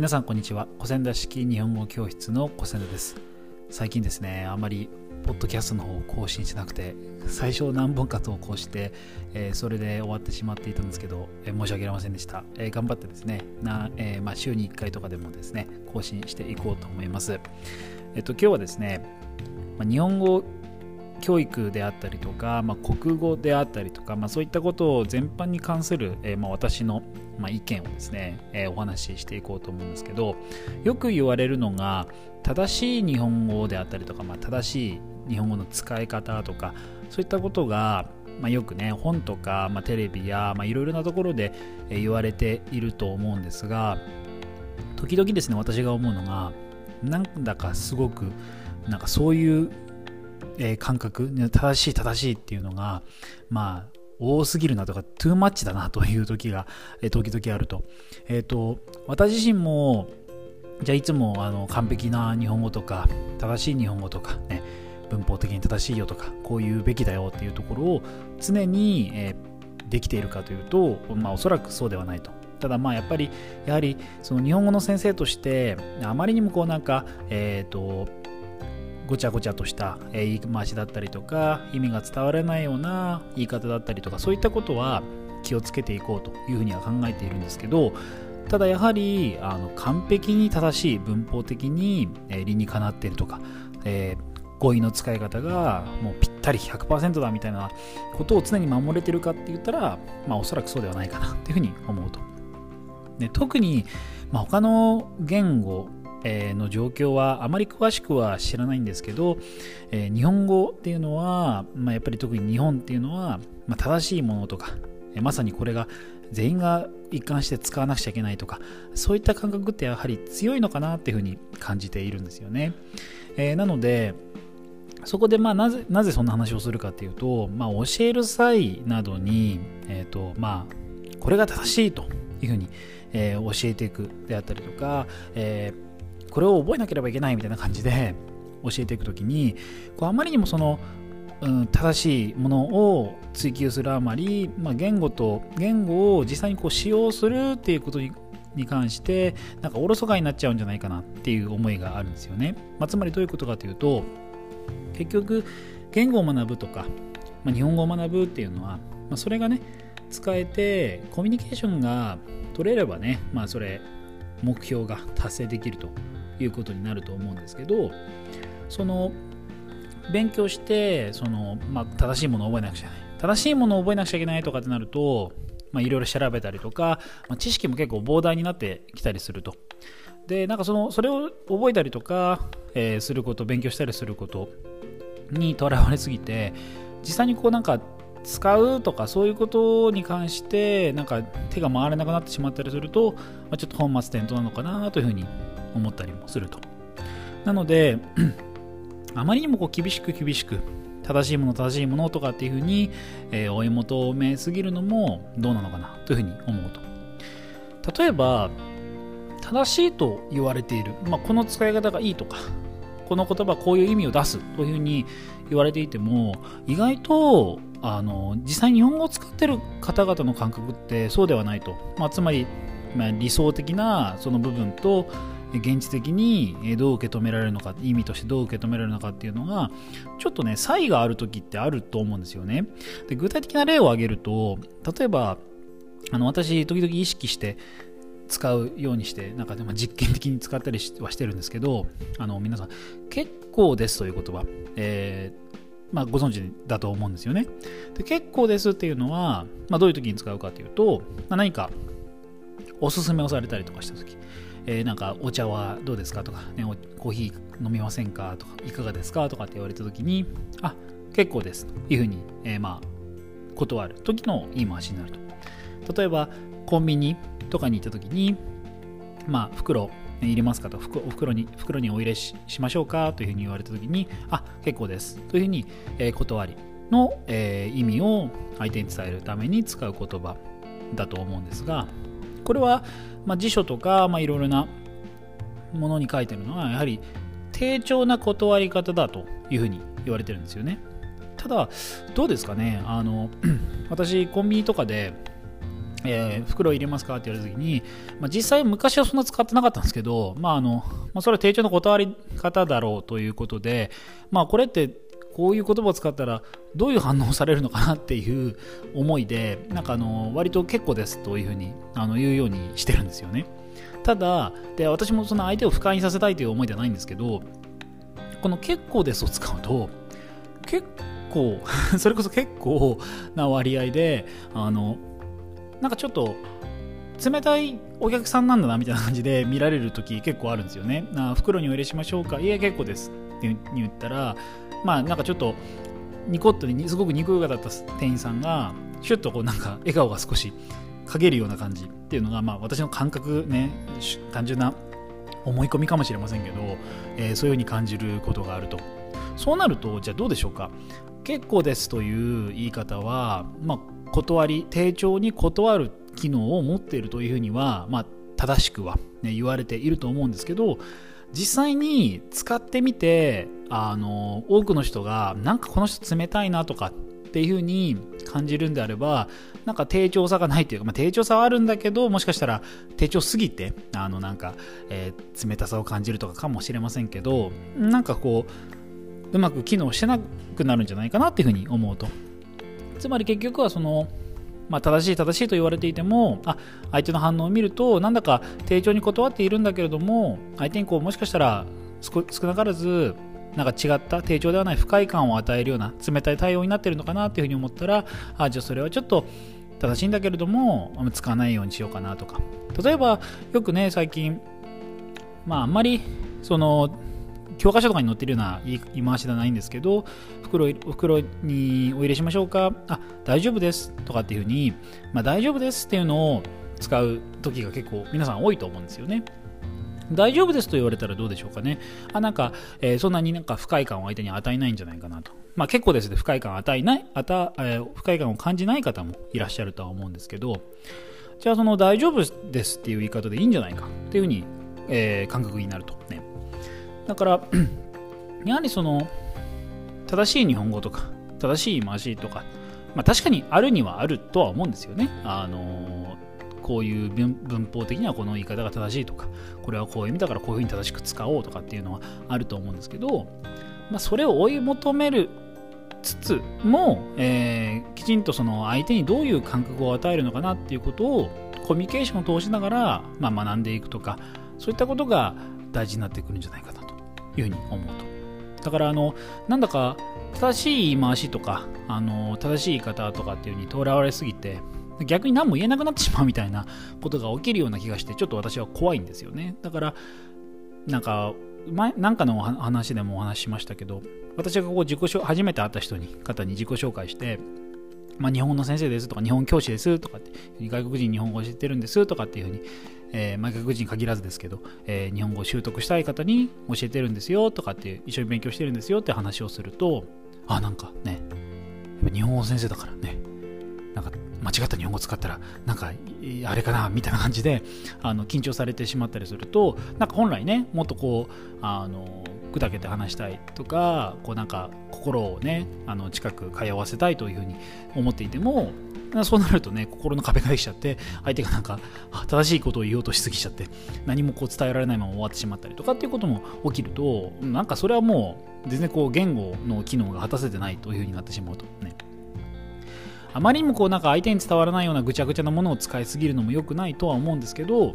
皆さんこんにちは。小仙田式日本語教室の小仙田です。最近ですねあまりポッドキャストの方を更新しなくて最初何本か投稿して、えー、それで終わってしまっていたんですけど、えー、申し訳ありませんでした、えー、頑張ってですねな、えまあ、週に1回とかでもですね更新していこうと思います。えっと今日はですね、まあ、日本語教育であったりとか、まあ、国語であったりとか、まあ、そういったことを全般に関する、えー、まあ、私の、ま意見をですね、えー、お話ししていこうと思うんですけどよく言われるのが正しい日本語であったりとか、ま正しい日本語の使い方とかそういったことがまあ、よくね本とか、まあ、テレビやいろいろなところで言われていると思うんですが時々ですね私が思うのがなんだかすごくなんかそういうえー、感覚正しい正しいっていうのがまあ多すぎるなとか、トゥーマッチだなという時が、えー、時々あると。えっ、ー、と、私自身も、じゃあいつもあの完璧な日本語とか、正しい日本語とか、ね、文法的に正しいよとか、こう言うべきだよっていうところを常に、えー、できているかというと、まあおそらくそうではないと。ただまあやっぱり、やはりその日本語の先生として、あまりにもこうなんか、えっ、ー、と、ごちゃごちゃとした言い回しだったりとか意味が伝わらないような言い方だったりとかそういったことは気をつけていこうというふうには考えているんですけどただやはりあの完璧に正しい文法的に、え理にかなってるとか、えー、語彙の使い方がもうぴったり100%だみたいなことを常に守れてるかって言ったら、まあ、おそらくそうではないかなっていうふうに思うと。で特に、まあ、他の言語えの状況はあまり詳しくは知らないんですけど、え、日本語っていうのは、まあ、やっぱり特に日本っていうのは、まあ、正しいものとか、えまさにこれが全員が一貫して使わなくちゃいけないとかそういった感覚ってやはり強いのかなっていうふうに感じているんですよね、え、なのでそこでまあなぜなぜそんな話をするかっていうと、まあ、教える際などに、えーとまあ、これが正しいというふうに、えー、教えていくであったりとか、えーこれを覚えなければいけないみたいな感じで教えていく時にこうあまりにもその、うん、正しいものを追求するあまり、まあ、言語と言語を実際にこう使用するっていうことにに関してなんかおろそかになっちゃうんじゃないかなっていう思いがあるんですよね、まあ、つまりどういうことかというと結局言語を学ぶとか、まあ、日本語を学ぶっていうのは、まあ、それがね使えてコミュニケーションが取れればねまあそれ目標が達成できると。いうことになると思うんですけどその勉強してその、まあ、正しいものを覚えなくちゃいけない。正しいものを覚えなくちゃいけないとかってなるといろいろ調べたりとか、まあ、知識も結構膨大になってきたりすると。でなんかそのそれを覚えたりとか、えー、すること勉強したりすることにとらわれすぎて実際にこうなんか使うとかそういうことに関してなんか手が回らなくなってしまったりすると、まあ、ちょっと本末転倒なのかなというふうに思ったりもすると。なので、あまりにもこう厳しく厳しく、正しいもの正しいものとかっていうふうに、えー、追い求めすぎるのもどうなのかなというふうに思うと。例えば、正しいと言われている、まあ、この使い方がいいとか、この言葉こういう意味を出すというふうに言われていても、意外とあの実際日本語を使ってる方々の感覚ってそうではないと。まあ、つまり、まあ、理想的なその部分と、現実的にどう受け止められるのか意味としてどう受け止められるのかっていうのがちょっとね差異がある時ってあると思うんですよねで具体的な例を挙げると例えばあの私時々意識して使うようにしてなんかでも実験的に使ったりはしてるんですけどあの皆さん結構ですという言葉、えーまあ、ご存知だと思うんですよねで結構ですっていうのは、まあ、どういう時に使うかというと、まあ、何かおすすめをされたりとかした時えー、なんかお茶はどうですかとか、ね、コーヒー飲みませんかとか、いかがですかとかって言われた時に、あ、結構ですというふうに、えー、まあ、断る時の言い回しになると。例えば、コンビニとかに行った時に、まあ、袋、入れますかと、お袋に、袋にお入れしましょうかというふうに言われた時に、あ、結構です。というふうに、えー、断りの、えー、意味を相手に伝えるために使う言葉だと思うんですが、これは、まあ、辞書とか、まあ、いろいろなものに書いてるのはやはり低調な断り方だというふうに言われてるんですよね。ただどうですかね。あの 私コンビニとかでえー、袋入れますか？って言われた時に、まあ、実際昔はそんな使ってなかったんですけど、まああのまあ、それは定調の断り方だろうということで、まあ、これってこういう言葉を使ったらどういう反応されるのかなっていう 思いでなんかあの割と結構ですというふうにあの言うようにしてるんですよね。ただで私もその相手を不快にさせたいという思いではないんですけどこの結構ですを使うと結構 それこそ結構な割合であのなんかちょっと冷たいお客さんなんだなみたいな感じで見られる時結構あるんですよね。な袋にお入れしましょうか。いや結構ですって言ったらまあなんかちょっとニコッとすごく憎い方だった店員さんがシュッとこうなんか笑顔が少し陰るような感じっていうのがまあ私の感覚ね単純な思い込みかもしれませんけど、えー、そういうふうに感じることがあると。そうなるとじゃあどうでしょうか。結構ですという言い方は、まあ、断り丁重に断る機能を持っているというふうには、まあ、正しくは、ね、言われていると思うんですけど実際に使ってみてあの多くの人がなんかこの人冷たいなとかっていうふうに感じるんであればなんか低調さがないというか、まあ、低調さはあるんだけどもしかしたら低調すぎてあのなんか、えー、冷たさを感じるとかかもしれませんけどなんかこううまく機能してなくなるんじゃないかなっていうふうに思うと。つまり結局はそのまあ、正しい正しいと言われていてもあ相手の反応を見るとなんだか丁重に断っているんだけれども相手にこうもしかしたら少なからずなんか違った丁重ではない不快感を与えるような冷たい対応になっているのかなっていうふうに思ったらあじゃあそれはちょっと正しいんだけれども使わないようにしようかなとか。例えばよくね最近まああんまりその教科書とかに載ってるような言い回しではないんですけど袋袋にお入れしましょうかあ大丈夫ですとかっていうふうに、まあ、大丈夫ですっていうのを使う時が結構皆さん多いと思うんですよね大丈夫ですと言われたらどうでしょうかね。あなんか、えー、そんなになんか不快感を相手に与えないんじゃないかなと。まあ結構ですね、不快感を与えない、与えー、不快感を感じない方もいらっしゃるとは思うんですけど、じゃあその大丈夫ですっていう言い方でいいんじゃないかっていうふうに、えー、感覚になるとね。だから、やはりその、正しい日本語とか、正しい回しとか、まあ確かにあるにはあるとは思うんですよね。あのこういう文法的にはこの言い方が正しいとか、これはこういう意味だからこういうふうに正しく使おうとかっていうのはあると思うんですけど、まあ、それを追い求めるつつも、えー、きちんとその相手にどういう感覚を与えるのかなっていうことをコミュニケーションを通しながら、まあ、学んでいくとかそういったことが大事になってくるんじゃないかというふうに思うと。だからあのなんだか正しい言い回しとかあの正しい言い方とかっていうふうにとらわれすぎて逆に何も言えなくなってしまうみたいなことが起きるような気がしてちょっと私は怖いんですよね。だからなんか前なんかの話でもお話ししましたけど私がこう自己初めて会った人に方に自己紹介してまあ、日本の先生ですとか日本教師ですとかって外国人日本語を教えてるんですとかっていうふうに、えー、外国人限らずですけど、えー、日本語を習得したい方に教えてるんですよとかって一緒に勉強してるんですよって話をするとあなんかね日本語先生だからね間違った日本語使ったらなんかあれかなみたいな感じであの緊張されてしまったりするとなんか本来ねもっとこうあの砕けて話したいとかこうなんか心をねあの近く通わせたいというふうに思っていてもそうなるとね心の壁ができちゃって相手がなんか正しいことを言おうとしすぎちゃって何もこう伝えられないまま終わってしまったりとかっていうことも起きるとなんかそれはもう全然こう言語の機能が果たせてないというふうになってしまうとね。あまりにもこうなんか相手に伝わらないようなぐちゃぐちゃなものを使いすぎるのも良くないとは思うんですけど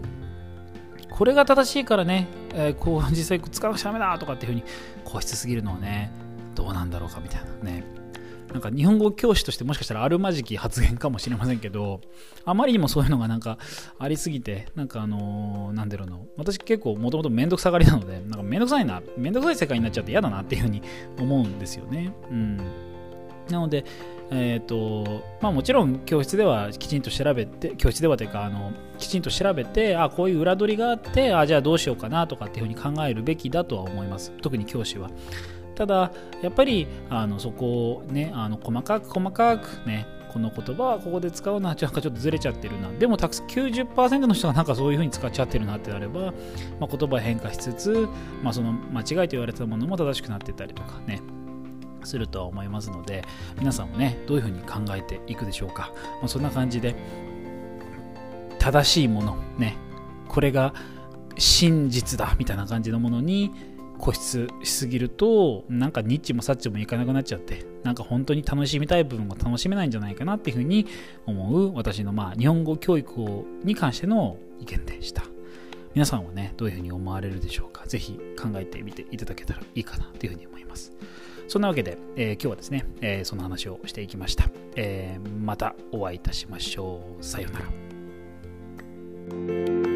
これが正しいからね、えー、こう実際使わなくちゃダメだとかっていうふうに固執すぎるのはねどうなんだろうかみたいなね。なんか日本語教師としてもしかしたらあるまじき発言かもしれませんけどあまりにもそういうのがなんかありすぎてなんかあのー、なんだろうな私結構もともとめんどくさがりなのでなんかめんどくさいなめんどくさい世界になっちゃって嫌だなっていうふうに思うんですよね。うん。なのでえーとまあ、もちろん教室ではきちんと調べて教室ではというかあのきちんと調べてあこういう裏取りがあってあじゃあどうしようかなとかっていうふうに考えるべきだとは思います。特に教師は。ただやっぱりあのそこをねあの細かく細かくねこの言葉はここで使うのはなちょっとずれちゃってるな。でもたくさん90%の人がなんかそういうふうに使っちゃってるなってなれば、まあ、言葉変化しつつ、まあ、その間違いと言われたものも正しくなってたりとかね。するとは思いますので皆さんもねどういうふうに考えていくでしょうか、まあ、そんな感じで正しいものねこれが真実だみたいな感じのものに固執しすぎるとなんかニッチもサッチもいかなくなっちゃってなんか本当に楽しみたい部分が楽しめないんじゃないかなっていうふうに思う私のまあ日本語教育をに関しての意見でした。皆さんはねどういうふうに思われるでしょうか。ぜひ考えてみていただけたらいいかなというふうに思います。そんなわけで、えー、今日はですね、えー、その話をしていきました、えー、またお会いいたしましょう。さようなら。